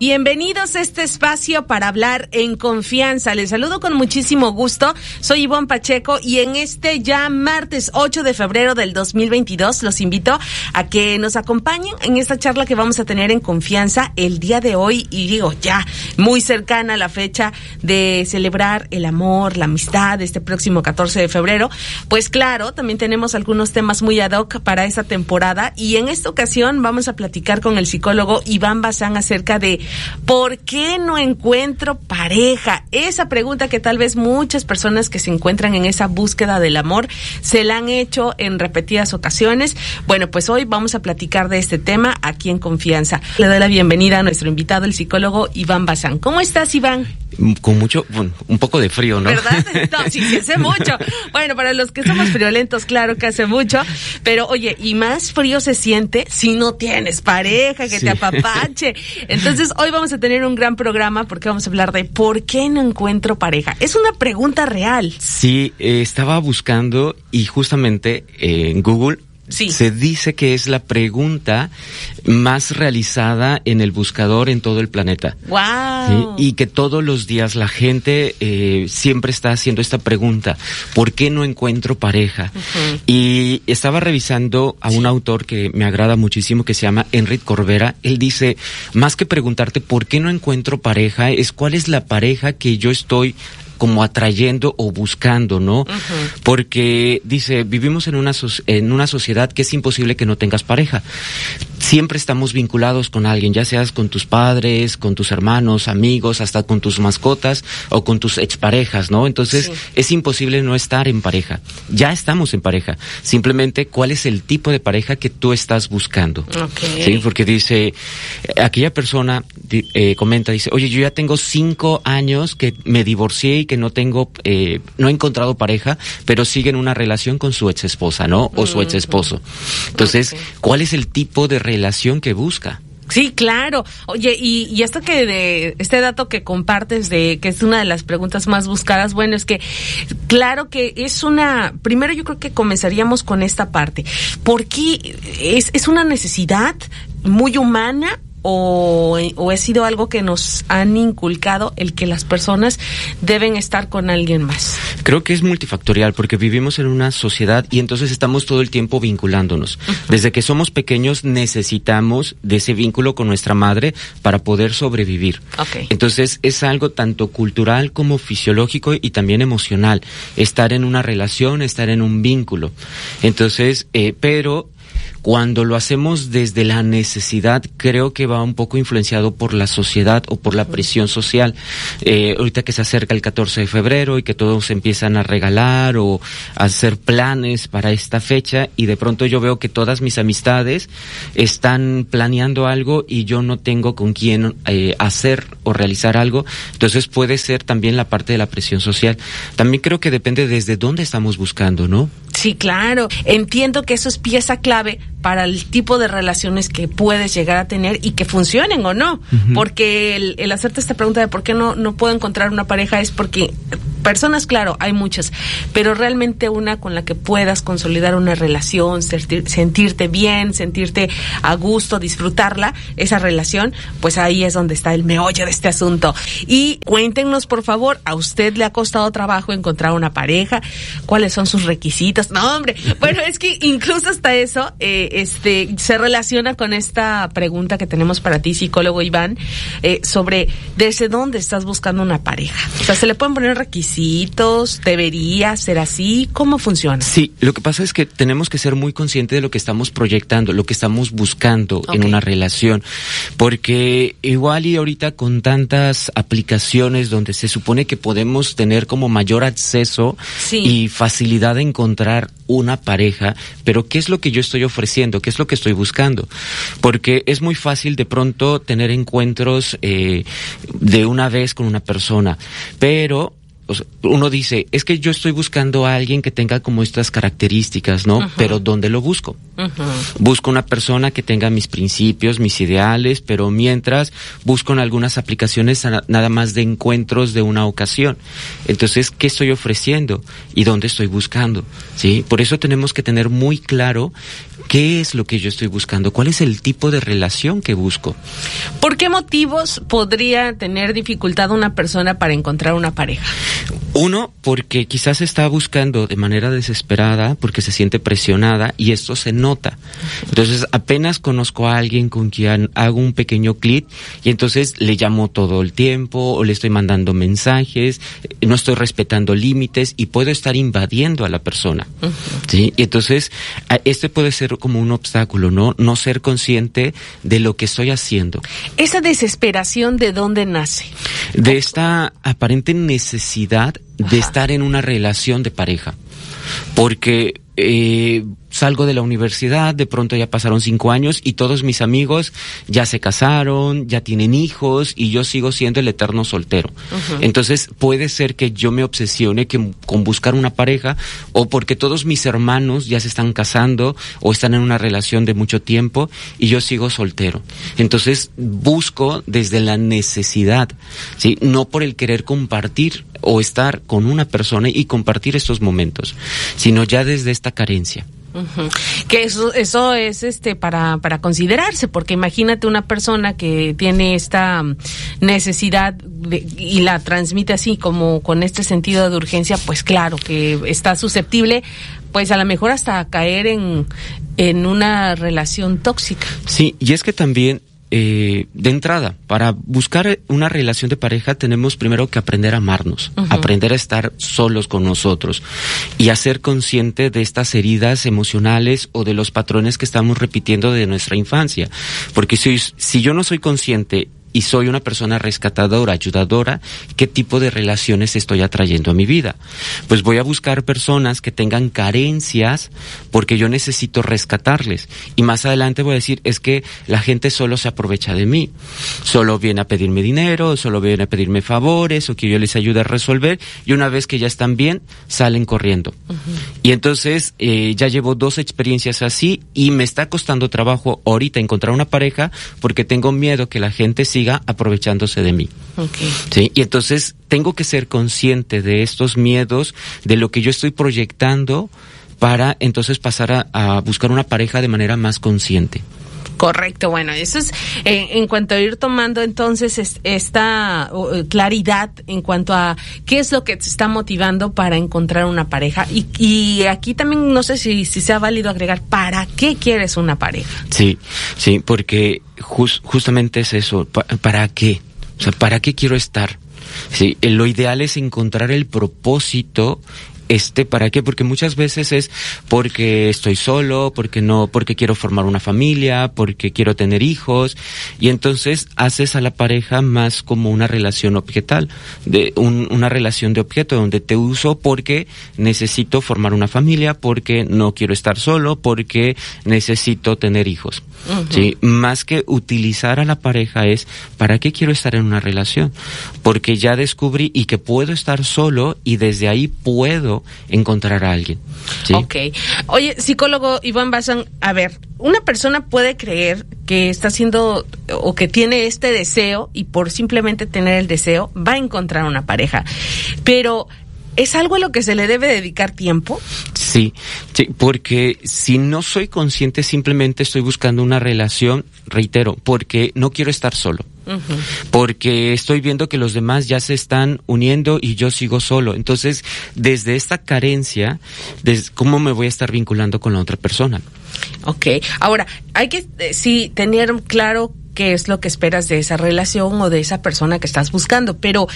Bienvenidos a este espacio para hablar en confianza. Les saludo con muchísimo gusto. Soy Ivonne Pacheco y en este ya martes 8 de febrero del 2022 los invito a que nos acompañen en esta charla que vamos a tener en confianza el día de hoy y digo ya muy cercana a la fecha de celebrar el amor, la amistad este próximo 14 de febrero. Pues claro, también tenemos algunos temas muy ad hoc para esa temporada y en esta ocasión vamos a platicar con el psicólogo Iván Bazán acerca de ¿Por qué no encuentro pareja? Esa pregunta que tal vez muchas personas que se encuentran en esa búsqueda del amor se la han hecho en repetidas ocasiones. Bueno, pues hoy vamos a platicar de este tema aquí en Confianza. Le doy la bienvenida a nuestro invitado, el psicólogo Iván Bazán. ¿Cómo estás, Iván? Con mucho, bueno, un poco de frío, ¿no? ¿Verdad? No, sí, sí, hace mucho. Bueno, para los que somos friolentos, claro que hace mucho. Pero oye, y más frío se siente si no tienes pareja que te apapache. Entonces, hoy vamos a tener un gran programa porque vamos a hablar de por qué no encuentro pareja. Es una pregunta real. Sí, eh, estaba buscando y justamente eh, en Google se dice que es la pregunta más realizada en el buscador en todo el planeta. Wow. Y que todos los días la gente eh, siempre está haciendo esta pregunta: ¿por qué no encuentro pareja? Y estaba revisando a un autor que me agrada muchísimo que se llama Enrique Corbera. Él dice: más que preguntarte por qué no encuentro pareja, es cuál es la pareja que yo estoy como atrayendo o buscando, ¿no? Porque dice, vivimos en una, en una sociedad que es imposible que no tengas pareja. Siempre estamos vinculados con alguien, ya seas con tus padres, con tus hermanos, amigos, hasta con tus mascotas o con tus exparejas, ¿no? Entonces es imposible no estar en pareja. Ya estamos en pareja. Simplemente, ¿cuál es el tipo de pareja que tú estás buscando? ¿Sí? Porque dice, aquella persona eh, comenta, dice, oye, yo ya tengo cinco años que me divorcié y que no tengo, eh, no he encontrado pareja, pero sigue en una relación con su ex esposa, ¿no? O su ex esposo. Entonces, ¿cuál es el tipo de relación que busca? Sí, claro. Oye, y, y esto que de este dato que compartes de que es una de las preguntas más buscadas, bueno, es que claro que es una, primero yo creo que comenzaríamos con esta parte, porque es, es una necesidad muy humana o, o, ha sido algo que nos han inculcado el que las personas deben estar con alguien más? Creo que es multifactorial porque vivimos en una sociedad y entonces estamos todo el tiempo vinculándonos. Desde que somos pequeños necesitamos de ese vínculo con nuestra madre para poder sobrevivir. Entonces es algo tanto cultural como fisiológico y también emocional. Estar en una relación, estar en un vínculo. Entonces, eh, pero cuando lo hacemos desde la necesidad, creo que va un poco influenciado por la sociedad o por la presión social. Eh, ahorita que se acerca el 14 de febrero y que todos empiezan a regalar o a hacer planes para esta fecha y de pronto yo veo que todas mis amistades están planeando algo y yo no tengo con quién eh, hacer o realizar algo. Entonces puede ser también la parte de la presión social. También creo que depende desde dónde estamos buscando, ¿no? Sí, claro. Entiendo que eso es pieza clave para el tipo de relaciones que puedes llegar a tener y que funcionen o no. Porque el, el, hacerte esta pregunta de por qué no, no puedo encontrar una pareja es porque personas, claro, hay muchas, pero realmente una con la que puedas consolidar una relación, sentirte bien, sentirte a gusto, disfrutarla, esa relación, pues ahí es donde está el meollo de este asunto. Y cuéntenos, por favor, ¿a usted le ha costado trabajo encontrar una pareja? ¿Cuáles son sus requisitos? No, hombre, bueno, es que incluso hasta eso, eh, este, se relaciona con esta pregunta que tenemos para ti, psicólogo Iván, eh, sobre desde dónde estás buscando una pareja. O sea, se le pueden poner requisitos, debería ser así, ¿cómo funciona? Sí, lo que pasa es que tenemos que ser muy conscientes de lo que estamos proyectando, lo que estamos buscando en una relación, porque igual y ahorita con tantas aplicaciones donde se supone que podemos tener como mayor acceso y facilidad de encontrar una pareja, pero ¿qué es lo que yo estoy ofreciendo? ¿Qué es lo que estoy buscando? Porque es muy fácil de pronto tener encuentros eh, de una vez con una persona, pero uno dice, es que yo estoy buscando a alguien que tenga como estas características, ¿no? Pero ¿dónde lo busco? Busco una persona que tenga mis principios, mis ideales, pero mientras busco en algunas aplicaciones nada más de encuentros de una ocasión. Entonces, ¿qué estoy ofreciendo y dónde estoy buscando? ¿Sí? Por eso tenemos que tener muy claro qué es lo que yo estoy buscando, cuál es el tipo de relación que busco. ¿Por qué motivos podría tener dificultad una persona para encontrar una pareja? Uno, porque quizás está buscando de manera desesperada, porque se siente presionada y esto se nota. Entonces, apenas conozco a alguien con quien hago un pequeño clic y entonces le llamo todo el tiempo o le estoy mandando mensajes, no estoy respetando límites y puedo estar invadiendo a la persona. ¿sí? Y entonces, este puede ser como un obstáculo, ¿no? No ser consciente de lo que estoy haciendo. ¿Esa desesperación de dónde nace? De esta aparente necesidad de estar en una relación de pareja. Porque eh, salgo de la universidad, de pronto ya pasaron cinco años y todos mis amigos ya se casaron, ya tienen hijos y yo sigo siendo el eterno soltero. Entonces puede ser que yo me obsesione que, con buscar una pareja o porque todos mis hermanos ya se están casando o están en una relación de mucho tiempo y yo sigo soltero. Entonces busco desde la necesidad, ¿sí? no por el querer compartir o estar con una persona y compartir estos momentos, sino ya desde esta carencia. Que eso, eso es este para, para considerarse, porque imagínate una persona que tiene esta necesidad y la transmite así como con este sentido de urgencia, pues claro que está susceptible pues a lo mejor hasta caer en, en una relación tóxica. Sí, y es que también eh, de entrada, para buscar una relación de pareja tenemos primero que aprender a amarnos, aprender a estar solos con nosotros y a ser consciente de estas heridas emocionales o de los patrones que estamos repitiendo de nuestra infancia. Porque si, si yo no soy consciente y soy una persona rescatadora, ayudadora, ¿qué tipo de relaciones estoy atrayendo a mi vida? Pues voy a buscar personas que tengan carencias porque yo necesito rescatarles. Y más adelante voy a decir, es que la gente solo se aprovecha de mí. Solo viene a pedirme dinero, solo viene a pedirme favores o que yo les ayude a resolver y una vez que ya están bien, salen corriendo. Y entonces eh, ya llevo dos experiencias así y me está costando trabajo ahorita encontrar una pareja porque tengo miedo que la gente siga aprovechándose de mí. ¿Sí? Y entonces tengo que ser consciente de estos miedos, de lo que yo estoy proyectando para entonces pasar a, buscar una pareja de manera más consciente. Correcto, bueno, eso es eh, en cuanto a ir tomando entonces esta eh, claridad en cuanto a qué es lo que te está motivando para encontrar una pareja y, y aquí también no sé si, si sea válido agregar para qué quieres una pareja. Sí, sí, porque justamente es eso, ¿para qué? O sea, ¿para qué quiero estar? Sí, lo ideal es encontrar el propósito este para qué porque muchas veces es porque estoy solo porque no porque quiero formar una familia porque quiero tener hijos. Y entonces haces a la pareja más como una relación objetal de una relación de objeto donde te uso porque necesito formar una familia porque no quiero estar solo porque necesito tener hijos. Sí más que utilizar a la pareja es para qué quiero estar en una relación porque ya descubrí y que puedo estar solo y desde ahí puedo encontrar a alguien. Ok. Oye, psicólogo Iván Bazán, a ver, una persona puede creer que está haciendo o que tiene este deseo y por simplemente tener el deseo va a encontrar una pareja. Pero ¿Es algo a lo que se le debe dedicar tiempo? Sí, sí, porque si no soy consciente, simplemente estoy buscando una relación, reitero, porque no quiero estar solo. Porque estoy viendo que los demás ya se están uniendo y yo sigo solo. Entonces, desde esta carencia, ¿cómo me voy a estar vinculando con la otra persona? Ok, ahora, hay que eh, sí tener claro qué es lo que esperas de esa relación o de esa persona que estás buscando. Pero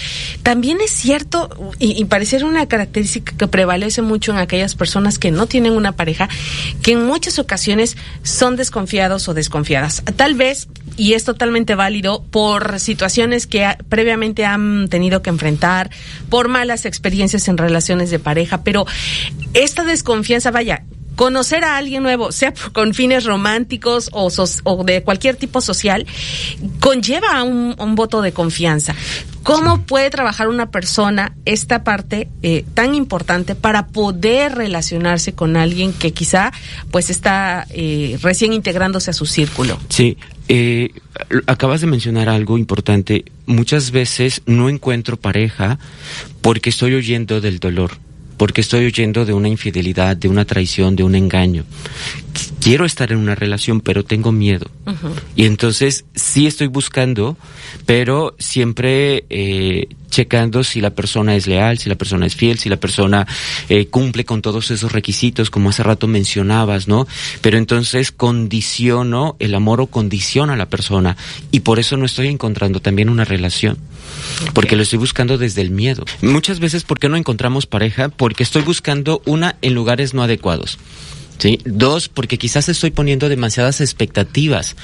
también es cierto, y, y pareciera una característica que prevalece mucho en aquellas personas que no tienen una pareja, que en muchas ocasiones son desconfiados o desconfiadas. Tal vez, y es totalmente válido, por situaciones que previamente han tenido que enfrentar, por malas experiencias en relaciones de pareja, pero esta desconfianza, vaya, conocer a alguien nuevo, sea con fines románticos o, de cualquier tipo social, conlleva un, un voto de confianza. ¿Cómo puede trabajar una persona esta parte eh, tan importante para poder relacionarse con alguien que quizá pues está eh, recién integrándose a su círculo? Sí, eh, acabas de mencionar algo importante. Muchas veces no encuentro pareja porque estoy huyendo del dolor porque estoy huyendo de una infidelidad, de una traición, de un engaño. Quiero estar en una relación, pero tengo miedo. Y entonces sí estoy buscando, pero siempre eh, checando si la persona es leal, si la persona es fiel, si la persona eh, cumple con todos esos requisitos, como hace rato mencionabas, ¿no? Pero entonces condiciono el amor o condiciona a la persona y por eso no estoy encontrando también una relación. Porque lo estoy buscando desde el miedo. Muchas veces, ¿por qué no encontramos pareja? Porque estoy buscando una en lugares no adecuados. ¿Sí? Dos, porque quizás estoy poniendo demasiadas expectativas,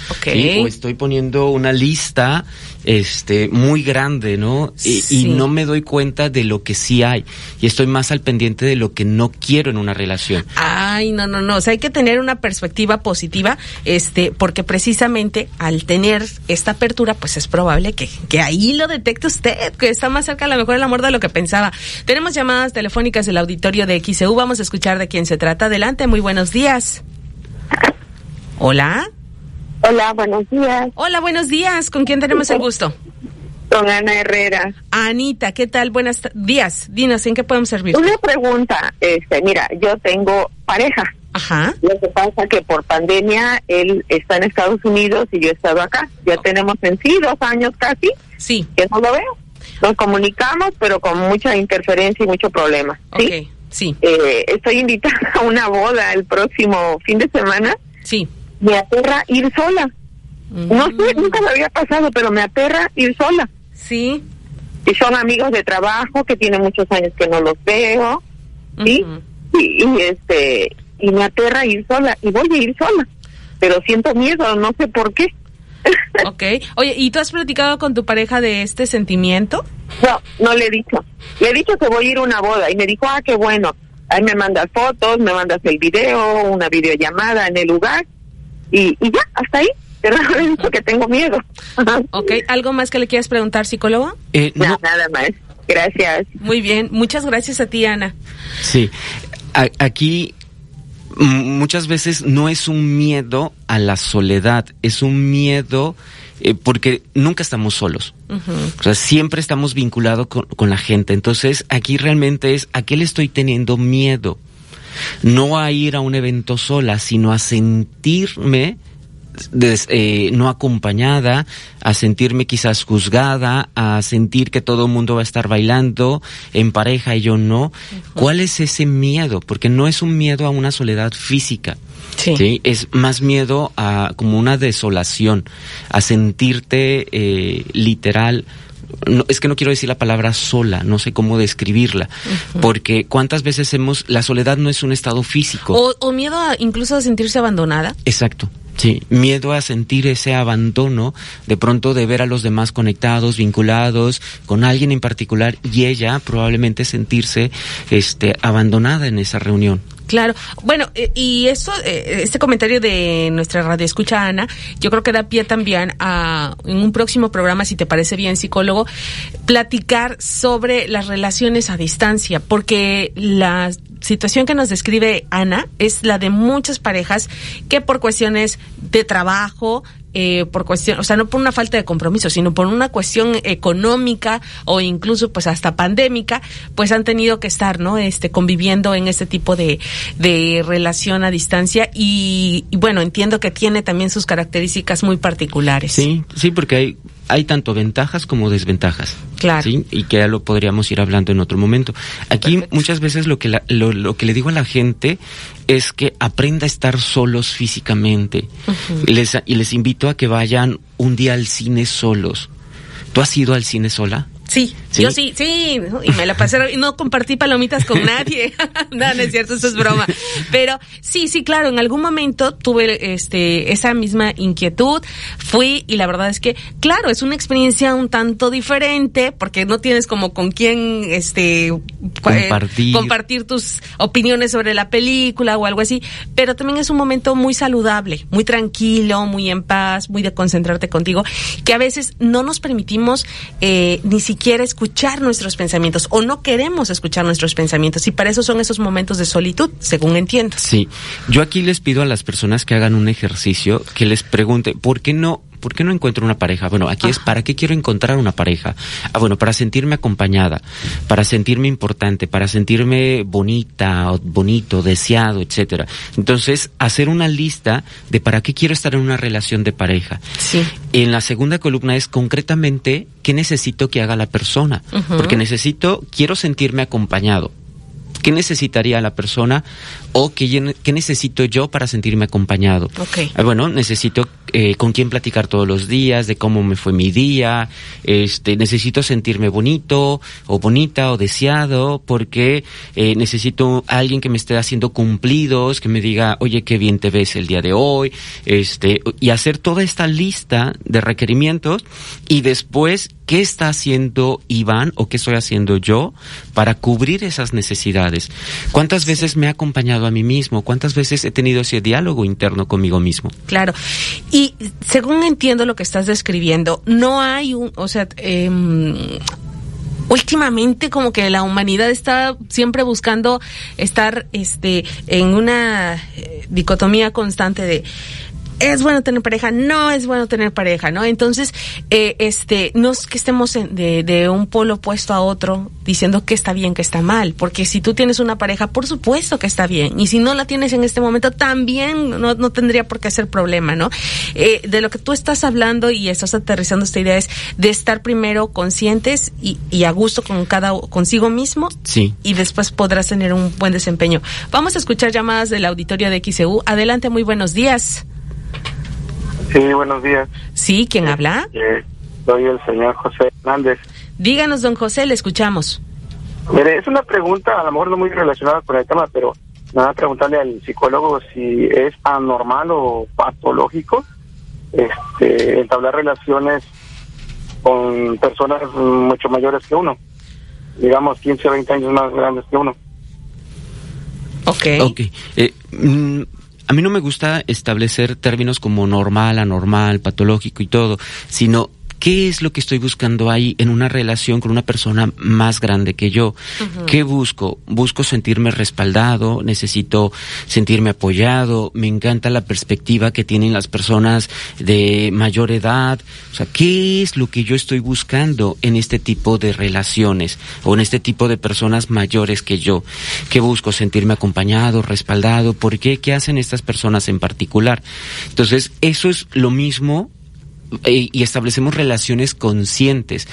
O estoy poniendo una lista este muy grande, ¿no? Y, no me doy cuenta de lo que sí hay y estoy más al pendiente de lo que no quiero en una relación. Ay, no, no, no, o sea, hay que tener una perspectiva positiva, este, porque precisamente al tener esta apertura, pues es probable que, que ahí lo detecte usted, que está más cerca a lo mejor el amor de lo que pensaba. Tenemos llamadas telefónicas del auditorio de XEU, vamos a escuchar de quién se trata. Adelante, muy buenos días. Hola. Hola, buenos días. Hola, buenos días. ¿Con quién tenemos el gusto? Con Ana Herrera. Anita, ¿qué tal? Buenos días. Dinos, ¿en qué podemos servir? Una pregunta. Este, mira, yo tengo pareja. Ajá. Lo que pasa que por pandemia él está en Estados Unidos y yo he estado acá. Ya tenemos en sí dos años casi. Sí. Que no lo veo. Nos comunicamos, pero con mucha interferencia y mucho problema. ¿sí? sí. Eh, estoy invitada a una boda el próximo fin de semana. Sí me aterra ir sola. No sé, mm. nunca me había pasado, pero me aterra ir sola. Sí. Y son amigos de trabajo que tienen muchos años que no los veo, ¿sí? y, este y me aterra ir sola y voy a ir sola, pero siento miedo, no sé por qué. ok. Oye, ¿y tú has platicado con tu pareja de este sentimiento? No, no le he dicho. Le he dicho que voy a ir a una boda y me dijo, ah, qué bueno. Ahí me mandas fotos, me mandas el video, una videollamada en el lugar y, y ya, hasta ahí. Pero no que tengo miedo. ok, ¿algo más que le quieras preguntar, psicólogo? Eh, no. nada más. Gracias. Muy bien, muchas gracias a ti, Ana. Sí, aquí muchas veces no es un miedo a la soledad, es un miedo eh, porque nunca estamos solos. O sea, siempre estamos vinculados con, con, la gente. Entonces, aquí realmente es a qué le estoy teniendo miedo no a ir a un evento sola, sino a sentirme eh, no acompañada, a sentirme quizás juzgada, a sentir que todo el mundo va a estar bailando en pareja y yo no. ¿Cuál es ese miedo? Porque no es un miedo a una soledad física. Sí. Es más miedo a como una desolación, a sentirte eh, literal no, es que no quiero decir la palabra sola, no sé cómo describirla, porque cuántas veces hemos, la soledad no es un estado físico. O, miedo a, incluso a sentirse abandonada. Exacto. Sí, miedo a sentir ese abandono, de pronto de ver a los demás conectados, vinculados con alguien en particular y ella probablemente sentirse este abandonada en esa reunión. Claro. Bueno, eh, y eso, eh, este comentario de nuestra radio escucha Ana, yo creo que da pie también a, en un próximo programa, si te parece bien, psicólogo, platicar sobre las relaciones a distancia, porque la situación que nos describe Ana es la de muchas parejas que por cuestiones de trabajo, eh, por cuestión, o sea, no por una falta de compromiso, sino por una cuestión económica o incluso pues hasta pandémica, pues han tenido que estar, ¿no? Este, conviviendo en este tipo de, de relación a distancia y, y bueno, entiendo que tiene también sus características muy particulares. Sí, sí, porque hay hay tanto ventajas como desventajas. Claro. ¿sí? Y que ya lo podríamos ir hablando en otro momento. Aquí muchas veces lo que, lo, que le digo a la gente es que aprenda a estar solos físicamente. les, y les invito a que vayan un día al cine solos. ¿Tú has ido al cine sola? Sí, Yo sí, sí, y me la pasé, y no compartí palomitas con nadie. no, no es cierto, eso es broma. Pero sí, sí, claro, en algún momento tuve este esa misma inquietud, fui y la verdad es que, claro, es una experiencia un tanto diferente porque no tienes como con quién este eh, compartir, compartir tus opiniones sobre la película o algo así, pero también es un momento muy saludable, muy tranquilo, muy en paz, muy de concentrarte contigo, que a veces no nos permitimos eh, ni siquiera escuchar nuestros pensamientos o no queremos escuchar nuestros pensamientos y para eso son esos momentos de solitud, según entiendo. Sí, yo aquí les pido a las personas que hagan un ejercicio que les pregunte, ¿por qué no ¿por qué no encuentro una pareja? Bueno, aquí es para qué quiero encontrar una pareja. Ah, bueno, para sentirme acompañada, para sentirme importante, para sentirme bonita, bonito, deseado, etcétera. Entonces, hacer una lista de para qué quiero estar en una relación de pareja. Sí. En la segunda columna es concretamente qué necesito que haga la persona, porque necesito, quiero sentirme acompañado. ¿Qué necesitaría la persona o qué, qué necesito yo para sentirme acompañado? Okay. Ah, bueno, necesito eh, con quién platicar todos los días, de cómo me fue mi día, este, necesito sentirme bonito o bonita o deseado, porque eh, necesito alguien que me esté haciendo cumplidos, que me diga, oye, qué bien te ves el día de hoy, este, y hacer toda esta lista de requerimientos y después, ¿qué está haciendo Iván o qué estoy haciendo yo para cubrir esas necesidades? ¿Cuántas veces me he acompañado a mí mismo? ¿Cuántas veces he tenido ese diálogo interno conmigo mismo? Claro. Y según entiendo lo que estás describiendo, no hay un, o sea, eh, últimamente como que la humanidad está siempre buscando estar este en una eh, dicotomía constante de es bueno tener pareja, no es bueno tener pareja, ¿no? Entonces, eh, este, no es que estemos de, de, un polo opuesto a otro diciendo que está bien, que está mal, porque si tú tienes una pareja, por supuesto que está bien, y si no la tienes en este momento, también no, no tendría por qué ser problema, ¿no? Eh, de lo que tú estás hablando y estás aterrizando esta idea es de estar primero conscientes y, y a gusto con cada, consigo mismo, sí. y después podrás tener un buen desempeño. Vamos a escuchar llamadas del auditorio de XEU. Adelante, muy buenos días. Sí, buenos días. Sí, ¿quién habla? Eh, soy el señor José Hernández. Díganos, don José, le escuchamos. Mire, es una pregunta, a lo mejor no muy relacionada con el tema, pero nada, preguntarle al psicólogo si es anormal o patológico este, entablar relaciones con personas mucho mayores que uno, digamos 15 o 20 años más grandes que uno. Ok. Ok. Eh, mm, a mí no me gusta establecer términos como normal, anormal, patológico y todo, sino ¿Qué es lo que estoy buscando ahí en una relación con una persona más grande que yo? Uh -huh. ¿Qué busco? Busco sentirme respaldado, necesito sentirme apoyado, me encanta la perspectiva que tienen las personas de mayor edad. O sea, ¿qué es lo que yo estoy buscando en este tipo de relaciones o en este tipo de personas mayores que yo? ¿Qué busco? Sentirme acompañado, respaldado. ¿Por qué? ¿Qué hacen estas personas en particular? Entonces, eso es lo mismo y establecemos relaciones conscientes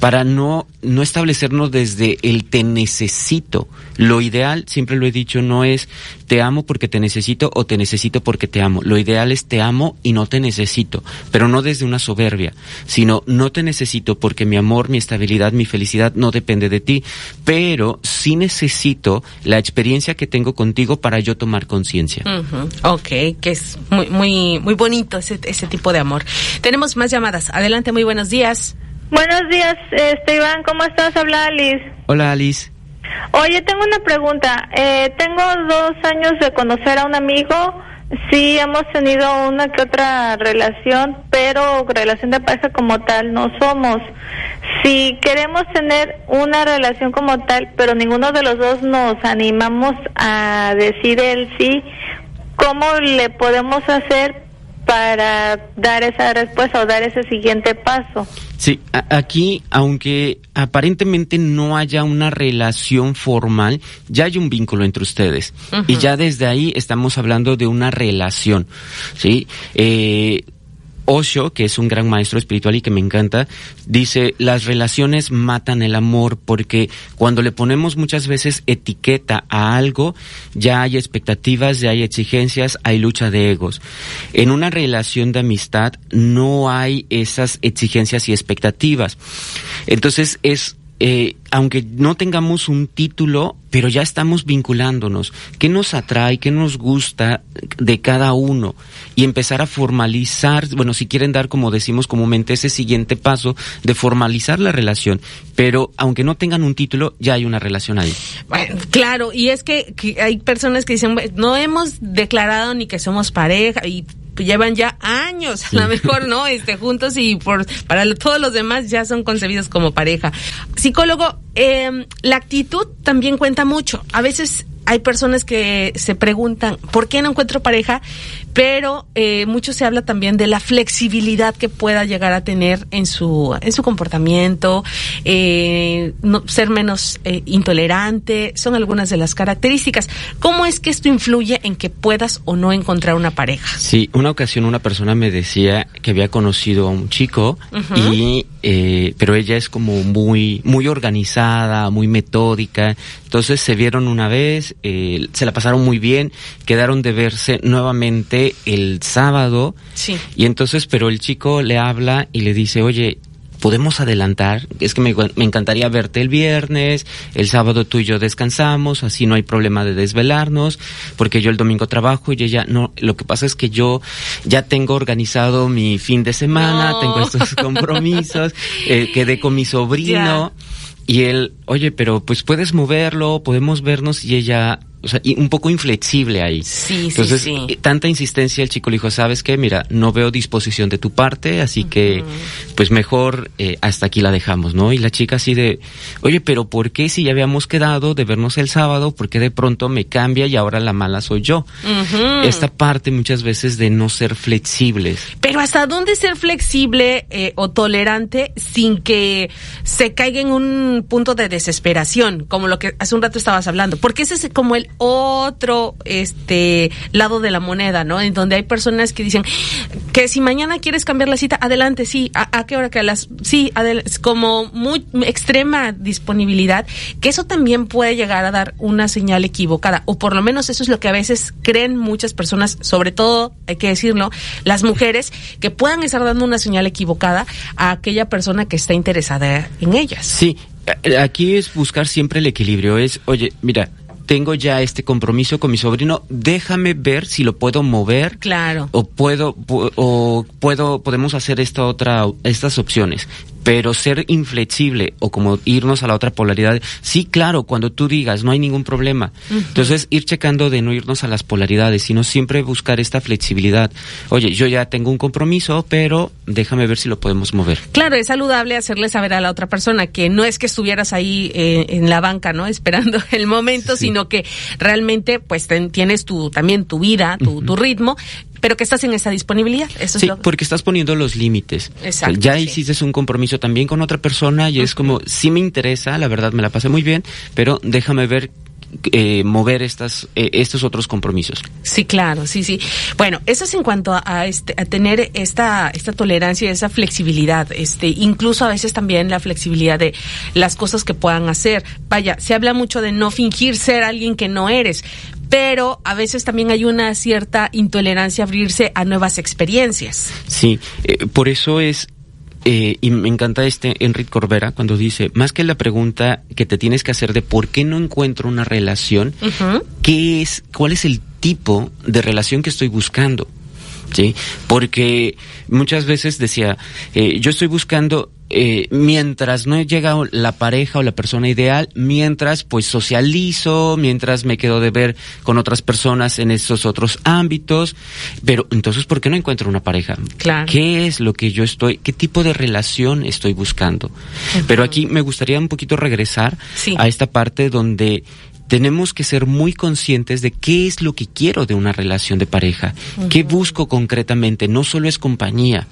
para no no establecernos desde el te necesito. Lo ideal, siempre lo he dicho, no es te amo porque te necesito o te necesito porque te amo. Lo ideal es te amo y no te necesito, pero no desde una soberbia, sino no te necesito porque mi amor, mi estabilidad, mi felicidad no depende de ti, pero sí necesito la experiencia que tengo contigo para yo tomar conciencia. Uh. Ok, que es muy muy muy bonito ese ese tipo de amor. Tenemos más llamadas. Adelante, muy buenos días. Buenos días, este Iván, ¿cómo estás? Habla Alice. Hola, Alice. Oye, tengo una pregunta. Eh, tengo dos años de conocer a un amigo. Sí, hemos tenido una que otra relación, pero relación de pareja como tal no somos. Si queremos tener una relación como tal, pero ninguno de los dos nos animamos a decir el sí, ¿cómo le podemos hacer para dar esa respuesta o dar ese siguiente paso. Sí, aquí, aunque aparentemente no haya una relación formal, ya hay un vínculo entre ustedes. Uh -huh. Y ya desde ahí estamos hablando de una relación, ¿sí? Eh, Osho, que es un gran maestro espiritual y que me encanta, dice, las relaciones matan el amor porque cuando le ponemos muchas veces etiqueta a algo, ya hay expectativas, ya hay exigencias, hay lucha de egos. En una relación de amistad no hay esas exigencias y expectativas. Entonces es eh, aunque no tengamos un título, pero ya estamos vinculándonos. ¿Qué nos atrae? ¿Qué nos gusta de cada uno? Y empezar a formalizar, bueno, si quieren dar, como decimos comúnmente, ese siguiente paso de formalizar la relación. Pero aunque no tengan un título, ya hay una relación ahí. Claro, y es que, que hay personas que dicen, no hemos declarado ni que somos pareja y llevan ya años, a lo mejor, ¿no? Este, juntos y por, para todos los demás ya son concebidos como pareja. Psicólogo, eh, la actitud también cuenta mucho. A veces hay personas que se preguntan, ¿por qué no encuentro pareja? Pero eh, mucho se habla también de la flexibilidad que pueda llegar a tener en su, en su comportamiento, eh, no, ser menos eh, intolerante, son algunas de las características. ¿Cómo es que esto influye en que puedas o no encontrar una pareja? Sí, una ocasión una persona me decía que había conocido a un chico y, eh, pero ella es como muy, muy organizada, muy metódica. Entonces se vieron una vez, eh, se la pasaron muy bien, quedaron de verse nuevamente el sábado. Sí. Y entonces, pero el chico le habla y le dice, oye, podemos adelantar, es que me, me, encantaría verte el viernes, el sábado tú y yo descansamos, así no hay problema de desvelarnos, porque yo el domingo trabajo y ella no, lo que pasa es que yo ya tengo organizado mi fin de semana, No. tengo estos compromisos, eh, quedé con mi sobrino. Y él, oye, pero pues puedes moverlo, podemos vernos y ella, o sea, y un poco inflexible ahí. Sí, sí, Entonces, sí. eh, tanta insistencia, el chico le dijo, ¿sabes qué? Mira, no veo disposición de tu parte, así que, pues mejor eh, hasta aquí la dejamos, ¿no? Y la chica así de, oye, pero ¿por qué si ya habíamos quedado de vernos el sábado, por qué de pronto me cambia y ahora la mala soy yo? Esta parte muchas veces de no ser flexibles. Pero hasta dónde ser flexible eh, o tolerante sin que se caiga en un punto de desesperación, como lo que hace un rato estabas hablando, porque ese es como el otro este lado de la moneda, ¿no? En donde hay personas que dicen que si mañana quieres cambiar la cita, adelante, sí, a, qué hora que las sí, como muy extrema disponibilidad, que eso también puede llegar a dar una señal equivocada, o por lo menos eso es lo que a veces creen muchas personas, sobre todo, hay que decirlo, las mujeres, que puedan estar dando una señal equivocada a aquella persona que está interesada en ellas. Sí, eh, aquí es buscar siempre el equilibrio. Es, oye, mira, tengo ya este compromiso con mi sobrino, déjame ver si lo puedo mover. Claro. O puedo, pu- o puedo, podemos hacer esta otra, estas opciones. Pero ser inflexible o como irnos a la otra polaridad, sí, claro, cuando tú digas no hay ningún problema. Entonces ir checando de no irnos a las polaridades, sino siempre buscar esta flexibilidad. Oye, yo ya tengo un compromiso, pero déjame ver si lo podemos mover. Claro, es saludable hacerle saber a la otra persona que no es que estuvieras ahí eh, en la banca, ¿no? Esperando el momento, sino que realmente pues ten- tienes tu también tu vida, tu, tu ritmo, pero que estás en esa disponibilidad. Eso Sí, es lo porque estás poniendo los límites. Exacto, Ya sí. hiciste un compromiso también con otra persona y es como, sí me interesa, la verdad me la pasé muy bien, pero déjame ver, eh, mover estas, eh, estos otros compromisos. Sí, claro, sí, sí. Bueno, eso es en cuanto a, a este, a tener esta, esta tolerancia, esa flexibilidad, este, incluso a veces también la flexibilidad de las cosas que puedan hacer. Vaya, se habla mucho de no fingir ser alguien que no eres, pero a veces también hay una cierta intolerancia a abrirse a nuevas experiencias. Sí, eh, por eso es, eh, y me encanta este Enrique Corbera cuando dice, más que la pregunta que te tienes que hacer de por qué no encuentro una relación. ¿qué es, cuál es el tipo de relación que estoy buscando? ¿Sí? Porque muchas veces decía, eh, yo estoy buscando, eh, mientras no llega la pareja o la persona ideal, mientras pues socializo, mientras me quedo de ver con otras personas en esos otros ámbitos, pero entonces, ¿por qué no encuentro una pareja? Claro. ¿Qué es lo que yo estoy, qué tipo de relación estoy buscando? Pero aquí me gustaría un poquito regresar Sí. a esta parte donde tenemos que ser muy conscientes de qué es lo que quiero de una relación de pareja, qué busco concretamente, no solo es compañía,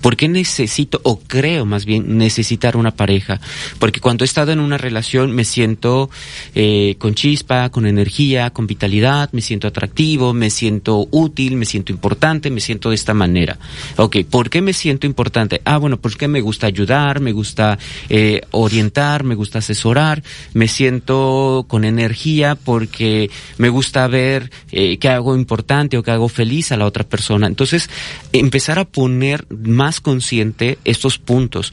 por qué necesito o creo más bien necesitar una pareja, porque cuando he estado en una relación me siento eh, con chispa, con energía, con vitalidad, me siento atractivo, me siento útil, me siento importante, me siento de esta manera. Ok, ¿por qué me siento importante? Ah, bueno, porque me gusta ayudar, me gusta eh, orientar, me gusta asesorar, me siento con energía porque me gusta ver eh, que hago importante o que hago feliz a la otra persona. Entonces, empezar a poner más consciente estos puntos.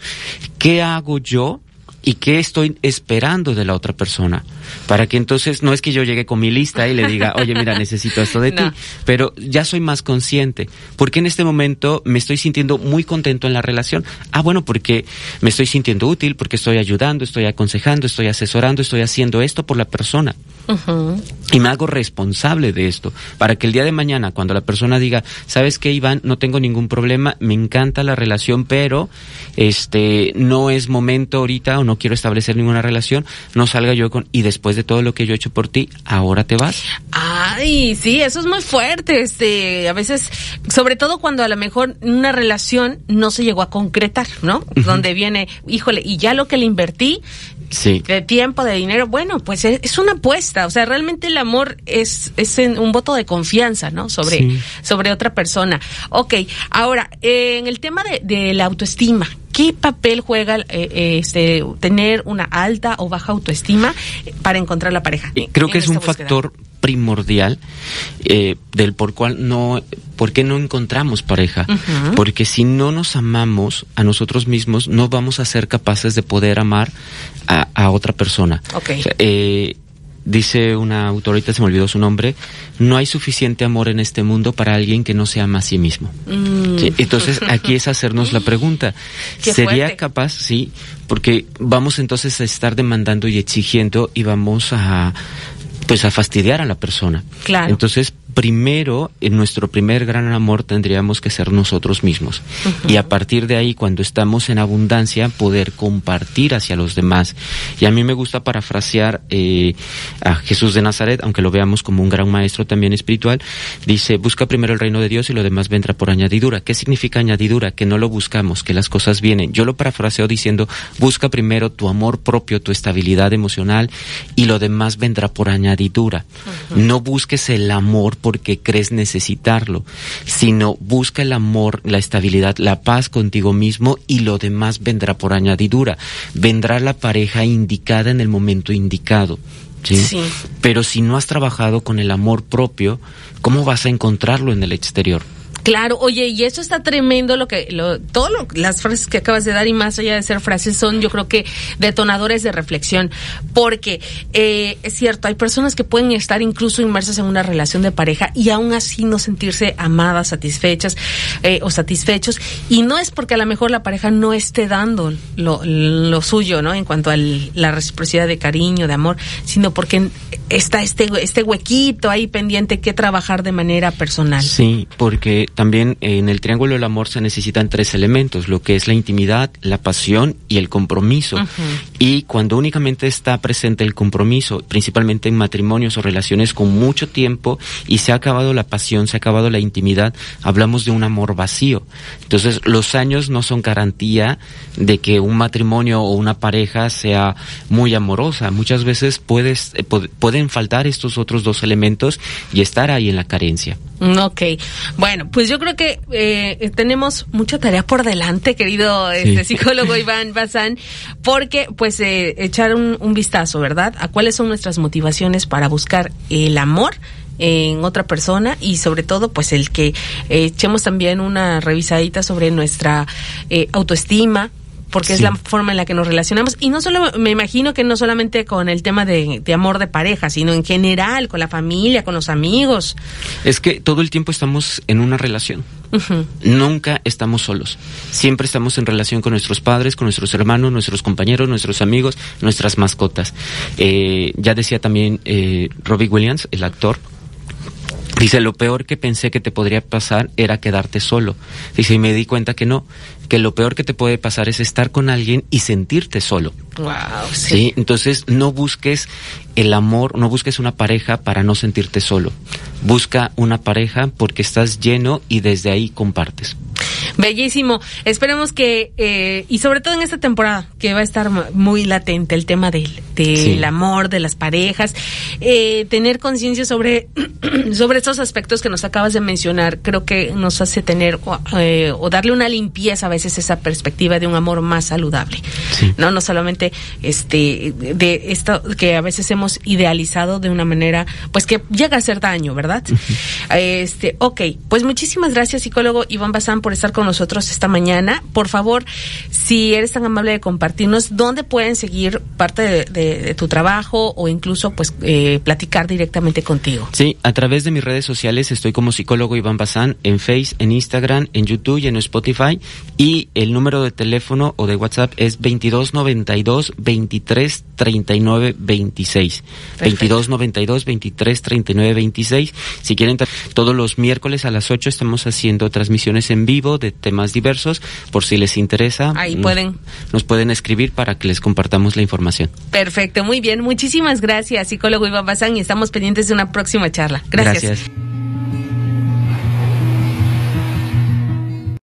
¿Qué hago yo? Y qué estoy esperando de la otra persona. Para que entonces, no es que yo llegue con mi lista y le diga, oye, mira, necesito esto de ti, pero ya soy más consciente. Porque en este momento me estoy sintiendo muy contento en la relación. Ah, bueno, porque me estoy sintiendo útil, porque estoy ayudando, estoy aconsejando, estoy asesorando, estoy haciendo esto por la persona. Y me hago responsable de esto. Para que el día de mañana, cuando la persona diga, ¿sabes qué, Iván? No tengo ningún problema, me encanta la relación, pero este no es momento ahorita o no quiero establecer ninguna relación, no salga yo con y después de todo lo que yo he hecho por ti, ahora te vas. Ay, sí, eso es muy fuerte, este, a veces, sobre todo cuando a lo mejor una relación no se llegó a concretar, ¿no? Donde viene, híjole, y ya lo que le invertí, sí. de tiempo, de dinero, bueno, pues es, una apuesta, o sea, realmente el amor es, es un voto de confianza, ¿no? Sobre, sobre otra persona. Ok, ahora, en el tema de, de la autoestima, ¿qué papel juega eh, eh, este, tener una alta o baja autoestima para encontrar la pareja? Creo que es un factor primordial eh, del por cual no por qué no encontramos pareja porque si no nos amamos a nosotros mismos no vamos a ser capaces de poder amar a, otra persona okay. Dice una autorita, se me olvidó su nombre, no hay suficiente amor en este mundo para alguien que no se ama a sí mismo. Mm. Entonces aquí es hacernos la pregunta, ¿sería capaz? Sí, porque vamos entonces a estar demandando y exigiendo y vamos a pues a fastidiar a la persona. Claro. Entonces, primero, en nuestro primer gran amor tendríamos que ser nosotros mismos. Y a partir de ahí, cuando estamos en abundancia, poder compartir hacia los demás. Y a mí me gusta parafrasear eh, a Jesús de Nazaret, aunque lo veamos como un gran maestro también espiritual, dice, busca primero el reino de Dios y lo demás vendrá por añadidura. ¿Qué significa añadidura? Que no lo buscamos, que las cosas vienen. Yo lo parafraseo diciendo, busca primero tu amor propio, tu estabilidad emocional y lo demás vendrá por añadidura. No busques el amor porque crees necesitarlo, sino busca el amor, la estabilidad, la paz contigo mismo y lo demás vendrá por añadidura. Vendrá la pareja indicada en el momento indicado. ¿sí? Pero si no has trabajado con el amor propio, ¿cómo vas a encontrarlo en el exterior? Claro, oye, y eso está tremendo lo que, lo, todo las frases que acabas de dar y más allá de ser frases son, yo creo que detonadores de reflexión, porque eh, es cierto, hay personas que pueden estar incluso inmersas en una relación de pareja y aún así no sentirse amadas, satisfechas eh, o satisfechos, y no es porque a lo mejor la pareja no esté dando lo, lo suyo, ¿no? En cuanto a la reciprocidad de cariño, de amor, sino porque está este, este huequito ahí pendiente que trabajar de manera personal. Sí, porque también en el triángulo del amor se necesitan tres elementos, lo que es la intimidad, la pasión y el compromiso. Y cuando únicamente está presente el compromiso, principalmente en matrimonios o relaciones con mucho tiempo y se ha acabado la pasión, se ha acabado la intimidad, hablamos de un amor vacío. Entonces, los años no son garantía de que un matrimonio o una pareja sea muy amorosa. Muchas veces puedes, eh, pueden faltar estos otros dos elementos y estar ahí en la carencia. Mm, ok, bueno, pues yo creo que eh, tenemos mucha tarea por delante, querido este, psicólogo Iván Bazán, porque pues eh, echar un, un, vistazo, ¿verdad? A cuáles son nuestras motivaciones para buscar el amor en otra persona y sobre todo pues el que echemos también una revisadita sobre nuestra eh, autoestima, porque es la forma en la que nos relacionamos. Y no solo, me imagino que no solamente con el tema de, amor de pareja, sino en general, con la familia, con los amigos. Es que todo el tiempo estamos en una relación. Nunca estamos solos. Siempre estamos en relación con nuestros padres, con nuestros hermanos, nuestros compañeros, nuestros amigos, nuestras mascotas. Eh, ya decía también eh, Robbie Williams, el actor, Dice, lo peor que pensé que te podría pasar era quedarte solo. Dice, y me di cuenta que no, que lo peor que te puede pasar es estar con alguien y sentirte solo. Wow, sí. Entonces, no busques el amor, no busques una pareja para no sentirte solo. Busca una pareja porque estás lleno y desde ahí compartes. Bellísimo. Esperemos que, eh, y sobre todo en esta temporada, que va a estar muy latente el tema del, del amor, de las parejas, eh, tener conciencia sobre, sobre estos aspectos que nos acabas de mencionar, creo que nos hace tener eh, o darle una limpieza a veces esa perspectiva de un amor más saludable. No, no solamente este de esto que a veces hemos idealizado de una manera pues que llega a hacer daño, ¿verdad? Este, ok, pues muchísimas gracias psicólogo Iván Bazán por estar con nosotros esta mañana. Por favor, si eres tan amable de compartirnos dónde pueden seguir parte de, tu trabajo o incluso pues eh, platicar directamente contigo. Sí, a través de mis redes sociales estoy como psicólogo Iván Bazán en Face, en Instagram, en YouTube y en Spotify y el número de teléfono o de WhatsApp es 2292 23 39 26. 2292 23 39 26. Si quieren, todos los miércoles a las 8 estamos haciendo transmisiones en vivo de temas diversos. Por si les interesa, ahí pueden. Nos pueden escribir para que les compartamos la información. Perfecto, muy bien. Muchísimas gracias, psicólogo Iván Bazán, y estamos pendientes de una próxima charla. gracias.